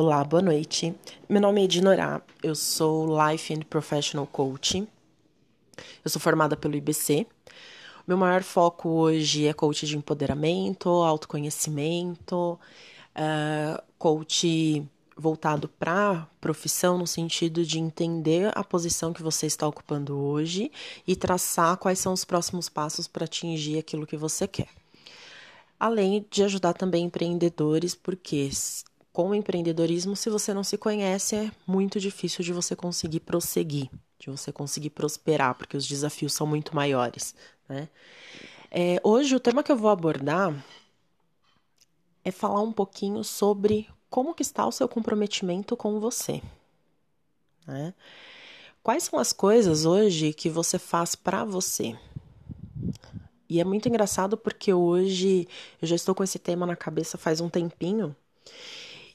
Olá, boa noite. Meu nome é Edinorá, eu sou Life and Professional Coach. Eu sou formada pelo IBC. Meu maior foco hoje é coach de empoderamento, autoconhecimento, uh, coach voltado para profissão no sentido de entender a posição que você está ocupando hoje e traçar quais são os próximos passos para atingir aquilo que você quer. Além de ajudar também empreendedores, porque com o empreendedorismo, se você não se conhece, é muito difícil de você conseguir prosseguir, de você conseguir prosperar, porque os desafios são muito maiores. Né? É, hoje, o tema que eu vou abordar é falar um pouquinho sobre como que está o seu comprometimento com você. Né? Quais são as coisas hoje que você faz para você? E é muito engraçado porque hoje eu já estou com esse tema na cabeça faz um tempinho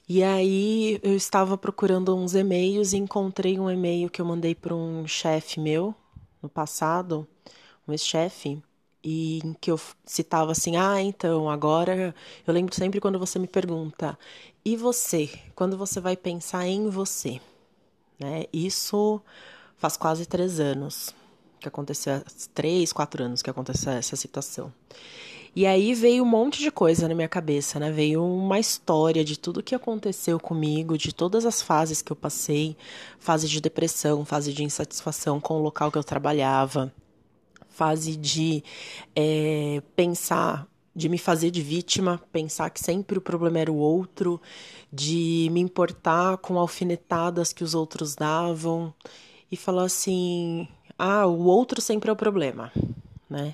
e aí eu estava procurando uns e-mails e encontrei um e-mail que eu mandei para um chefe meu no passado, um ex-chefe, e em que eu citava assim: "Ah, então, agora eu lembro sempre quando você me pergunta: "E você? Quando você vai pensar em você?" Né? Isso faz quase três anos que aconteceu, três, quatro anos que aconteceu essa situação. E aí veio um monte de coisa na minha cabeça, né? Veio uma história de tudo que aconteceu comigo, de todas as fases que eu passei, fase de depressão, fase de insatisfação com o local que eu trabalhava, fase de é, pensar de me fazer de vítima, pensar que sempre o problema era o outro, de me importar com alfinetadas que os outros davam e falar assim: ah, o outro sempre é o problema, né?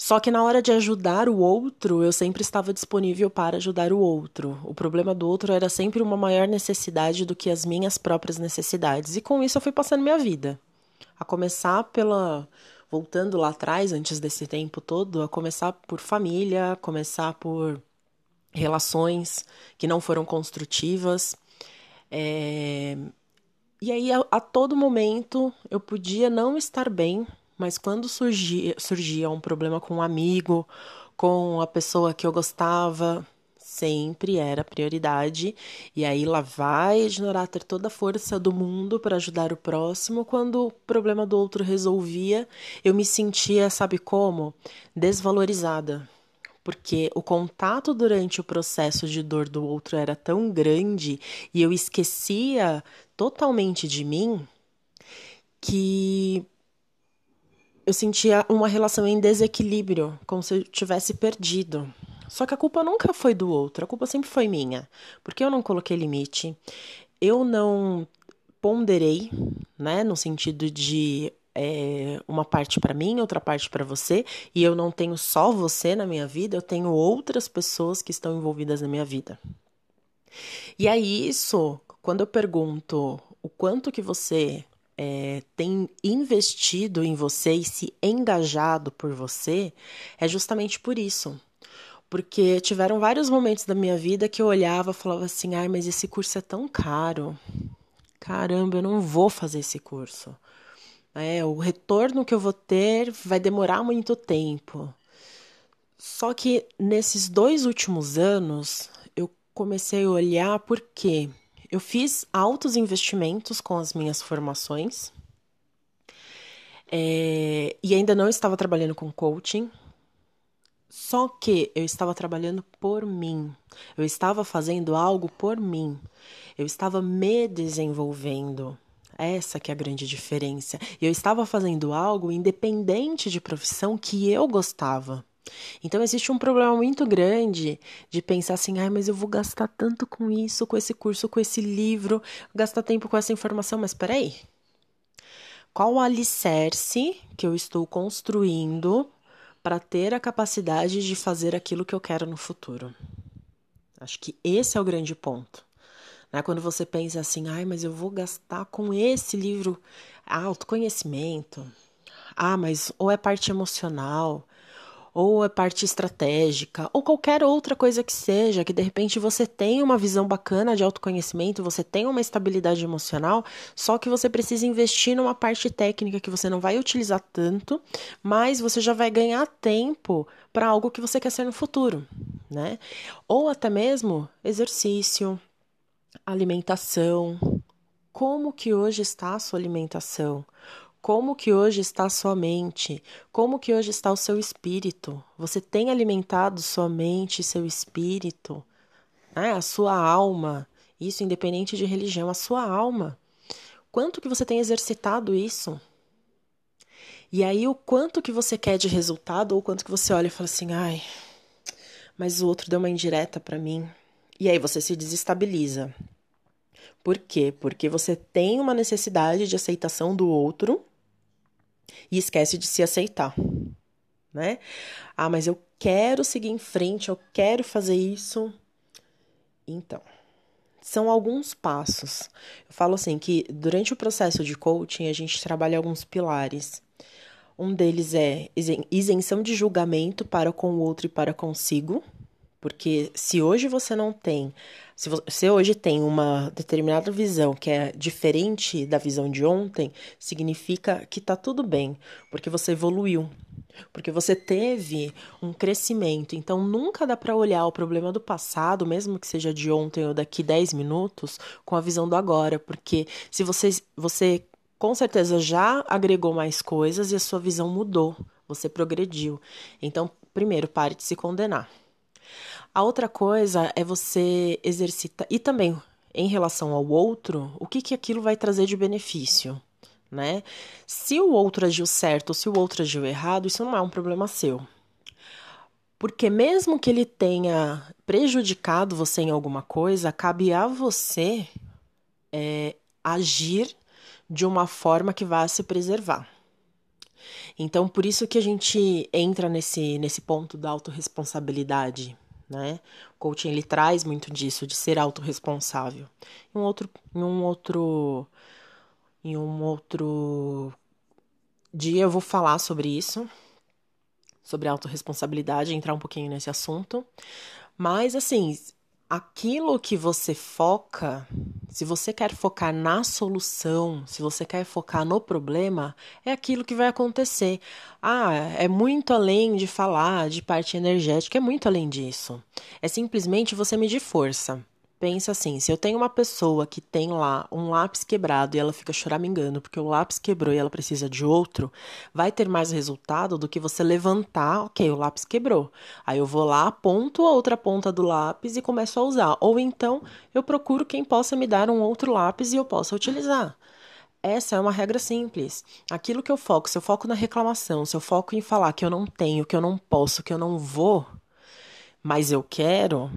Só que na hora de ajudar o outro, eu sempre estava disponível para ajudar o outro. O problema do outro era sempre uma maior necessidade do que as minhas próprias necessidades. E com isso eu fui passando minha vida. A começar pela. Voltando lá atrás, antes desse tempo todo, a começar por família, começar por relações que não foram construtivas. É... E aí, a, a todo momento, eu podia não estar bem, mas quando surgia, surgia um problema com um amigo, com a pessoa que eu gostava, sempre era prioridade. E aí lá vai ignorar ter toda a força do mundo para ajudar o próximo. Quando o problema do outro resolvia, eu me sentia, sabe como? Desvalorizada. Porque o contato durante o processo de dor do outro era tão grande e eu esquecia totalmente de mim que eu sentia uma relação em desequilíbrio, como se eu tivesse perdido. Só que a culpa nunca foi do outro, a culpa sempre foi minha, porque eu não coloquei limite, eu não ponderei, né, no sentido de é, uma parte para mim, outra parte para você, e eu não tenho só você na minha vida, eu tenho outras pessoas que estão envolvidas na minha vida. E aí isso, quando eu pergunto o quanto que você é, tem investido em você e se engajado por você, é justamente por isso. Porque tiveram vários momentos da minha vida que eu olhava e falava assim: ai, mas esse curso é tão caro. Caramba, eu não vou fazer esse curso. É, o retorno que eu vou ter vai demorar muito tempo. Só que nesses dois últimos anos, eu comecei a olhar por quê? Eu fiz altos investimentos com as minhas formações é, e ainda não estava trabalhando com coaching. Só que eu estava trabalhando por mim. Eu estava fazendo algo por mim. Eu estava me desenvolvendo. Essa que é a grande diferença. Eu estava fazendo algo independente de profissão que eu gostava. Então existe um problema muito grande de pensar assim, ai, mas eu vou gastar tanto com isso, com esse curso, com esse livro, gastar tempo com essa informação, mas peraí. Qual o alicerce que eu estou construindo para ter a capacidade de fazer aquilo que eu quero no futuro? Acho que esse é o grande ponto. Né? Quando você pensa assim, ai, mas eu vou gastar com esse livro autoconhecimento. Ah, mas ou é parte emocional, ou a parte estratégica, ou qualquer outra coisa que seja, que de repente você tem uma visão bacana de autoconhecimento, você tem uma estabilidade emocional, só que você precisa investir numa parte técnica que você não vai utilizar tanto, mas você já vai ganhar tempo para algo que você quer ser no futuro, né? Ou até mesmo exercício, alimentação. Como que hoje está a sua alimentação? Como que hoje está a sua mente? Como que hoje está o seu espírito? Você tem alimentado sua mente, seu espírito, né? a sua alma? Isso independente de religião, a sua alma. Quanto que você tem exercitado isso? E aí o quanto que você quer de resultado ou quanto que você olha e fala assim: "Ai, mas o outro deu uma indireta para mim". E aí você se desestabiliza. Por quê? Porque você tem uma necessidade de aceitação do outro e esquece de se aceitar, né? Ah, mas eu quero seguir em frente, eu quero fazer isso. Então, são alguns passos. Eu falo assim que durante o processo de coaching a gente trabalha alguns pilares. Um deles é isenção de julgamento para com o outro e para consigo. Porque se hoje você não tem, se você hoje tem uma determinada visão que é diferente da visão de ontem, significa que tá tudo bem, porque você evoluiu, porque você teve um crescimento. Então nunca dá para olhar o problema do passado, mesmo que seja de ontem ou daqui 10 minutos, com a visão do agora, porque se você você com certeza já agregou mais coisas e a sua visão mudou, você progrediu. Então, primeiro, pare de se condenar. A outra coisa é você exercitar. E também, em relação ao outro, o que, que aquilo vai trazer de benefício? Né? Se o outro agiu certo ou se o outro agiu errado, isso não é um problema seu. Porque mesmo que ele tenha prejudicado você em alguma coisa, cabe a você é, agir de uma forma que vá se preservar. Então, por isso que a gente entra nesse, nesse ponto da autorresponsabilidade né? O coaching ele traz muito disso, de ser autorresponsável. Em um outro, em um outro, em um outro dia eu vou falar sobre isso, sobre autorresponsabilidade, entrar um pouquinho nesse assunto. Mas assim, aquilo que você foca, se você quer focar na solução, se você quer focar no problema, é aquilo que vai acontecer. Ah, é muito além de falar de parte energética, é muito além disso. É simplesmente você medir força. Pensa assim, se eu tenho uma pessoa que tem lá um lápis quebrado e ela fica choramingando porque o lápis quebrou e ela precisa de outro, vai ter mais resultado do que você levantar, ok, o lápis quebrou. Aí eu vou lá, aponto a outra ponta do lápis e começo a usar. Ou então eu procuro quem possa me dar um outro lápis e eu possa utilizar. Essa é uma regra simples. Aquilo que eu foco, se eu foco na reclamação, se eu foco em falar que eu não tenho, que eu não posso, que eu não vou, mas eu quero,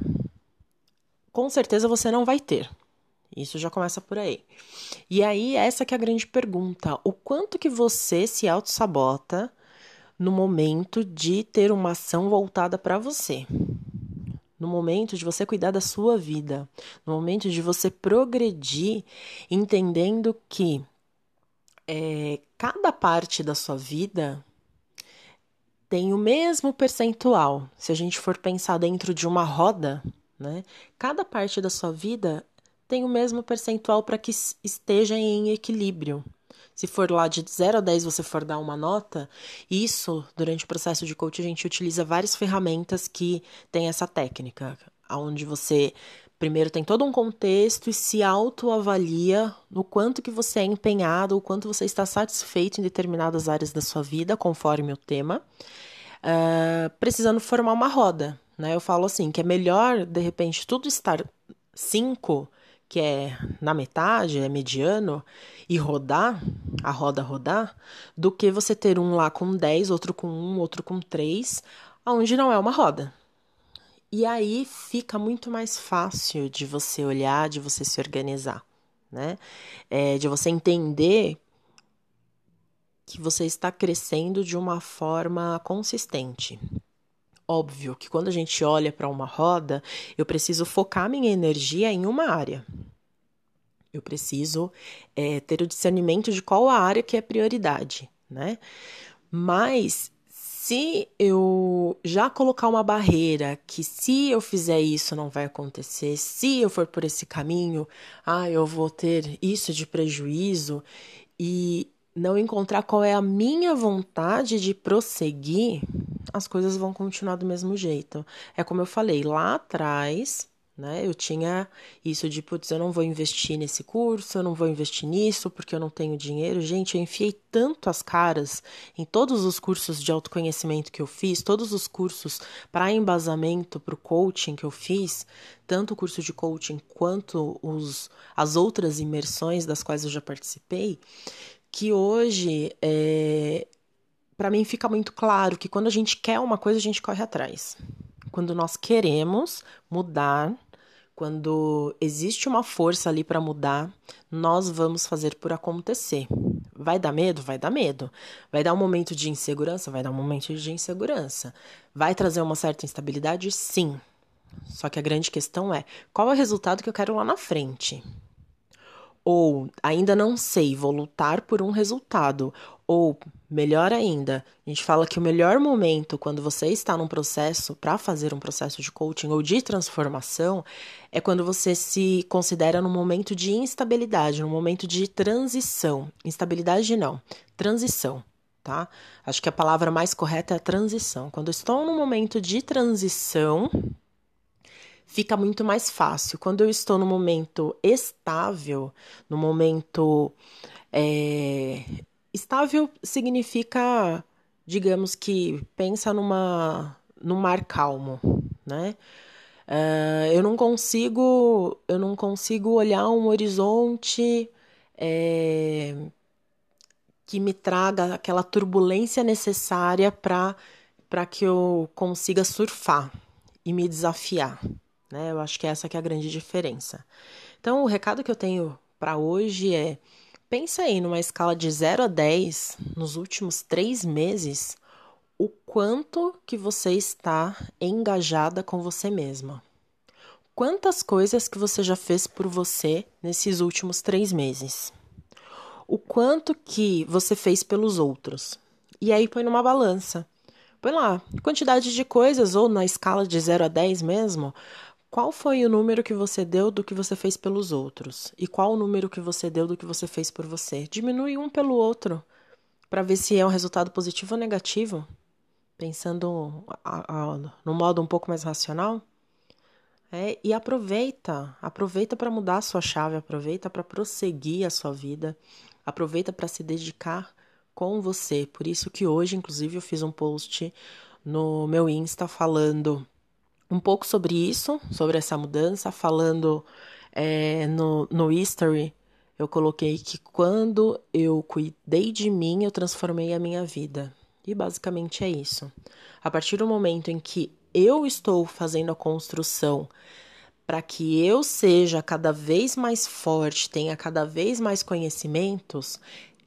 com certeza você não vai ter. Isso já começa por aí. E aí, essa que é a grande pergunta. O quanto que você se auto-sabota no momento de ter uma ação voltada para você? No momento de você cuidar da sua vida, no momento de você progredir, entendendo que é, cada parte da sua vida tem o mesmo percentual. Se a gente for pensar dentro de uma roda, né? Cada parte da sua vida tem o mesmo percentual para que esteja em equilíbrio. Se for lá de 0 a 10 você for dar uma nota, isso, durante o processo de coaching, a gente utiliza várias ferramentas que tem essa técnica, onde você primeiro tem todo um contexto e se autoavalia no quanto que você é empenhado, o quanto você está satisfeito em determinadas áreas da sua vida, conforme o tema, uh, precisando formar uma roda. Né? Eu falo assim, que é melhor, de repente, tudo estar 5, que é na metade, é mediano, e rodar, a roda rodar, do que você ter um lá com 10, outro com 1, outro com 3, onde não é uma roda. E aí fica muito mais fácil de você olhar, de você se organizar, né? É, de você entender que você está crescendo de uma forma consistente. Óbvio que quando a gente olha para uma roda, eu preciso focar minha energia em uma área. Eu preciso é, ter o discernimento de qual a área que é prioridade, né? Mas se eu já colocar uma barreira que se eu fizer isso não vai acontecer, se eu for por esse caminho, ah, eu vou ter isso de prejuízo e não encontrar qual é a minha vontade de prosseguir, as coisas vão continuar do mesmo jeito. É como eu falei, lá atrás né? Eu tinha isso de, putz, eu não vou investir nesse curso, eu não vou investir nisso porque eu não tenho dinheiro. Gente, eu enfiei tanto as caras em todos os cursos de autoconhecimento que eu fiz, todos os cursos para embasamento, para o coaching que eu fiz, tanto o curso de coaching quanto os, as outras imersões das quais eu já participei, que hoje é, para mim fica muito claro que quando a gente quer uma coisa, a gente corre atrás. Quando nós queremos mudar, quando existe uma força ali para mudar, nós vamos fazer por acontecer. Vai dar medo? Vai dar medo. Vai dar um momento de insegurança? Vai dar um momento de insegurança. Vai trazer uma certa instabilidade? Sim. Só que a grande questão é: qual é o resultado que eu quero lá na frente? Ou ainda não sei, vou lutar por um resultado. Ou, melhor ainda, a gente fala que o melhor momento quando você está num processo para fazer um processo de coaching ou de transformação é quando você se considera num momento de instabilidade, num momento de transição. Instabilidade não, transição, tá? Acho que a palavra mais correta é transição. Quando estou num momento de transição, fica muito mais fácil. Quando eu estou no momento estável, no momento. É... Estável significa, digamos que, pensa numa, num mar calmo, né? Uh, eu não consigo, eu não consigo olhar um horizonte é, que me traga aquela turbulência necessária para para que eu consiga surfar e me desafiar né? Eu acho que essa que é a grande diferença. Então, o recado que eu tenho para hoje é: pensa aí numa escala de 0 a 10 nos últimos três meses, o quanto que você está engajada com você mesma. Quantas coisas que você já fez por você nesses últimos três meses? O quanto que você fez pelos outros? E aí põe numa balança. Põe lá, quantidade de coisas, ou na escala de 0 a 10 mesmo, qual foi o número que você deu do que você fez pelos outros? E qual o número que você deu do que você fez por você? Diminui um pelo outro para ver se é um resultado positivo ou negativo, pensando no modo um pouco mais racional. É, e aproveita, aproveita para mudar a sua chave, aproveita para prosseguir a sua vida, aproveita para se dedicar com você. Por isso que hoje, inclusive, eu fiz um post no meu Insta falando um pouco sobre isso, sobre essa mudança, falando é, no, no History, eu coloquei que quando eu cuidei de mim, eu transformei a minha vida. E basicamente é isso. A partir do momento em que eu estou fazendo a construção para que eu seja cada vez mais forte, tenha cada vez mais conhecimentos,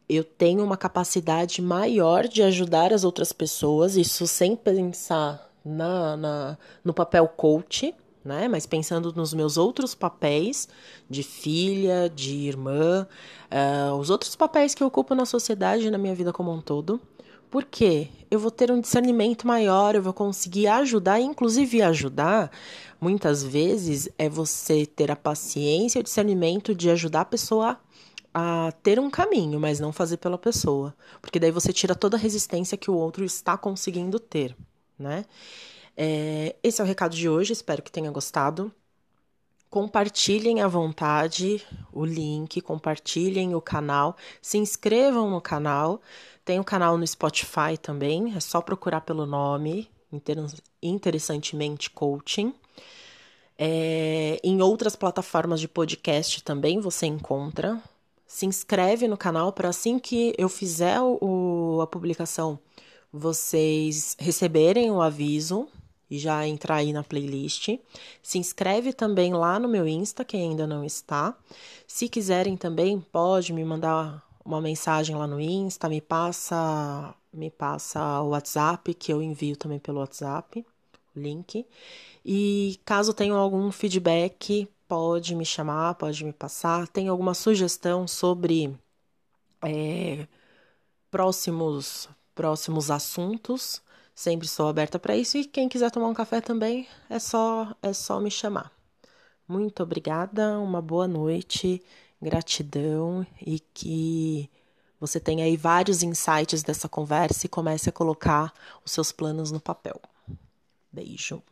eu tenho uma capacidade maior de ajudar as outras pessoas, isso sem pensar na, na, no papel coach, né? Mas pensando nos meus outros papéis de filha, de irmã, uh, os outros papéis que eu ocupo na sociedade, na minha vida como um todo. Porque eu vou ter um discernimento maior, eu vou conseguir ajudar, inclusive ajudar, muitas vezes, é você ter a paciência e o discernimento de ajudar a pessoa a ter um caminho, mas não fazer pela pessoa. Porque daí você tira toda a resistência que o outro está conseguindo ter né? É, esse é o recado de hoje, espero que tenha gostado. Compartilhem à vontade o link, compartilhem o canal, se inscrevam no canal. Tem o um canal no Spotify também, é só procurar pelo nome, Interessantemente Coaching. É, em outras plataformas de podcast também você encontra. Se inscreve no canal para assim que eu fizer o, a publicação vocês receberem o aviso e já entrar aí na playlist. Se inscreve também lá no meu Insta, quem ainda não está. Se quiserem também, pode me mandar uma mensagem lá no Insta, me passa, me passa o WhatsApp, que eu envio também pelo WhatsApp, o link. E caso tenham algum feedback, pode me chamar, pode me passar. Tem alguma sugestão sobre é, próximos próximos assuntos. Sempre sou aberta para isso e quem quiser tomar um café também é só é só me chamar. Muito obrigada, uma boa noite, gratidão e que você tenha aí vários insights dessa conversa e comece a colocar os seus planos no papel. Beijo.